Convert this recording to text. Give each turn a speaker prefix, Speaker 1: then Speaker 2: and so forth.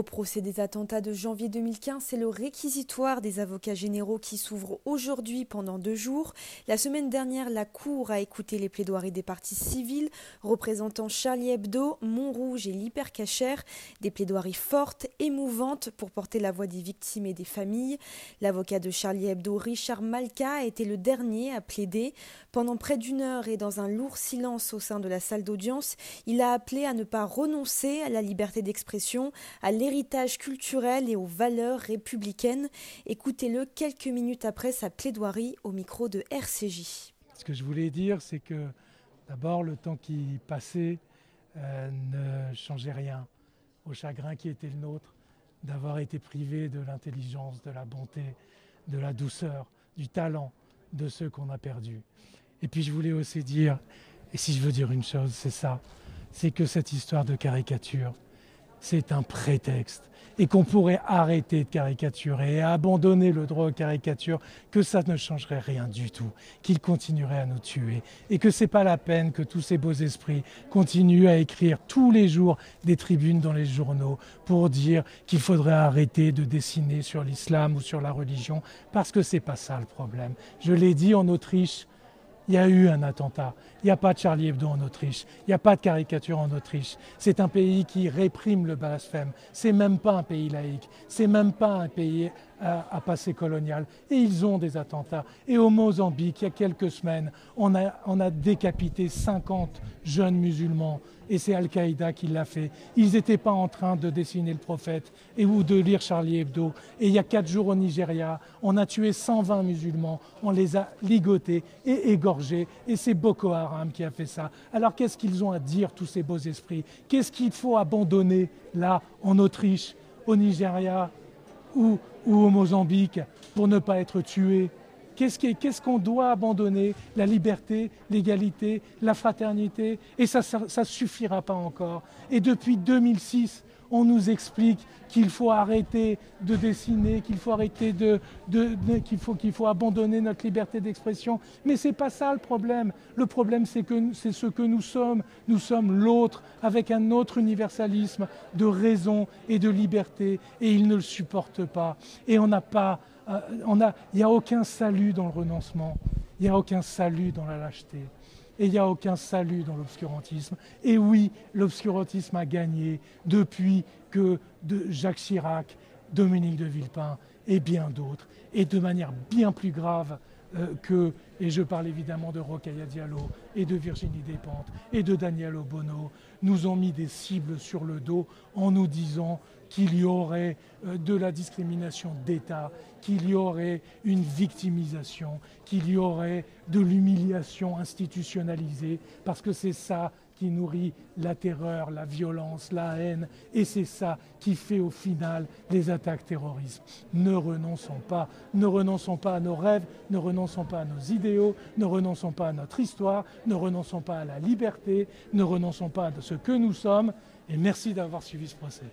Speaker 1: Au procès des attentats de janvier 2015, c'est le réquisitoire des avocats généraux qui s'ouvre aujourd'hui pendant deux jours. La semaine dernière, la Cour a écouté les plaidoiries des parties civiles représentant Charlie Hebdo, Montrouge et l'hypercachère, des plaidoiries fortes, émouvantes pour porter la voix des victimes et des familles. L'avocat de Charlie Hebdo, Richard Malka, a été le dernier à plaider. Pendant près d'une heure et dans un lourd silence au sein de la salle d'audience, il a appelé à ne pas renoncer à la liberté d'expression, à l'héritage culturel et aux valeurs républicaines. Écoutez-le quelques minutes après sa plaidoirie au micro de RCJ.
Speaker 2: Ce que je voulais dire, c'est que d'abord, le temps qui passait euh, ne changeait rien au chagrin qui était le nôtre d'avoir été privé de l'intelligence, de la bonté, de la douceur, du talent de ceux qu'on a perdus. Et puis je voulais aussi dire, et si je veux dire une chose, c'est ça, c'est que cette histoire de caricature, c'est un prétexte et qu'on pourrait arrêter de caricaturer et abandonner le droit aux caricatures, que ça ne changerait rien du tout, qu'il continuerait à nous tuer et que c'est pas la peine que tous ces beaux esprits continuent à écrire tous les jours des tribunes dans les journaux pour dire qu'il faudrait arrêter de dessiner sur l'islam ou sur la religion parce que c'est pas ça le problème. Je l'ai dit en Autriche, il y a eu un attentat. Il n'y a pas de Charlie Hebdo en Autriche. Il n'y a pas de caricature en Autriche. C'est un pays qui réprime le blasphème. C'est même pas un pays laïque. C'est même pas un pays à, à, passé colonial. Et ils ont des attentats. Et au Mozambique, il y a quelques semaines, on a, on a décapité 50 jeunes musulmans. Et c'est Al-Qaïda qui l'a fait. Ils n'étaient pas en train de dessiner le prophète et, ou de lire Charlie Hebdo. Et il y a quatre jours au Nigeria, on a tué 120 musulmans. On les a ligotés et égorgés. Et c'est Boko Haram qui a fait ça. Alors qu'est-ce qu'ils ont à dire, tous ces beaux esprits? Qu'est-ce qu'il faut abandonner là, en Autriche, au Nigeria ou, ou au Mozambique pour ne pas être tués. Qu'est-ce qu'on doit abandonner? La liberté, l'égalité, la fraternité. Et ça ne suffira pas encore. Et depuis 2006, on nous explique qu'il faut arrêter de dessiner, qu'il faut arrêter de, abandonner notre liberté d'expression. Mais ce n'est pas ça le problème. Le problème, c'est que c'est ce que nous sommes. Nous sommes l'autre, avec un autre universalisme de raison et de liberté, et ils ne le supportent pas. Et on n'a pas il n'y a aucun salut dans le renoncement, il n'y a aucun salut dans la lâcheté, et il n'y a aucun salut dans l'obscurantisme. Et oui, l'obscurantisme a gagné depuis que Jacques Chirac, Dominique de Villepin et bien d'autres, et de manière bien plus grave euh, que, et je parle évidemment de Rokhaya Diallo et de Virginie Despentes et de Daniel Obono, nous ont mis des cibles sur le dos en nous disant qu'il y aurait euh, de la discrimination d'État, qu'il y aurait une victimisation, qu'il y aurait de l'humiliation institutionnalisée, parce que c'est ça qui nourrit la terreur, la violence, la haine, et c'est ça qui fait au final les attaques terroristes. Ne renonçons pas, ne renonçons pas à nos rêves, ne renonçons pas à nos idéaux, ne renonçons pas à notre histoire, ne renonçons pas à la liberté, ne renonçons pas à ce que nous sommes, et merci d'avoir suivi ce procès.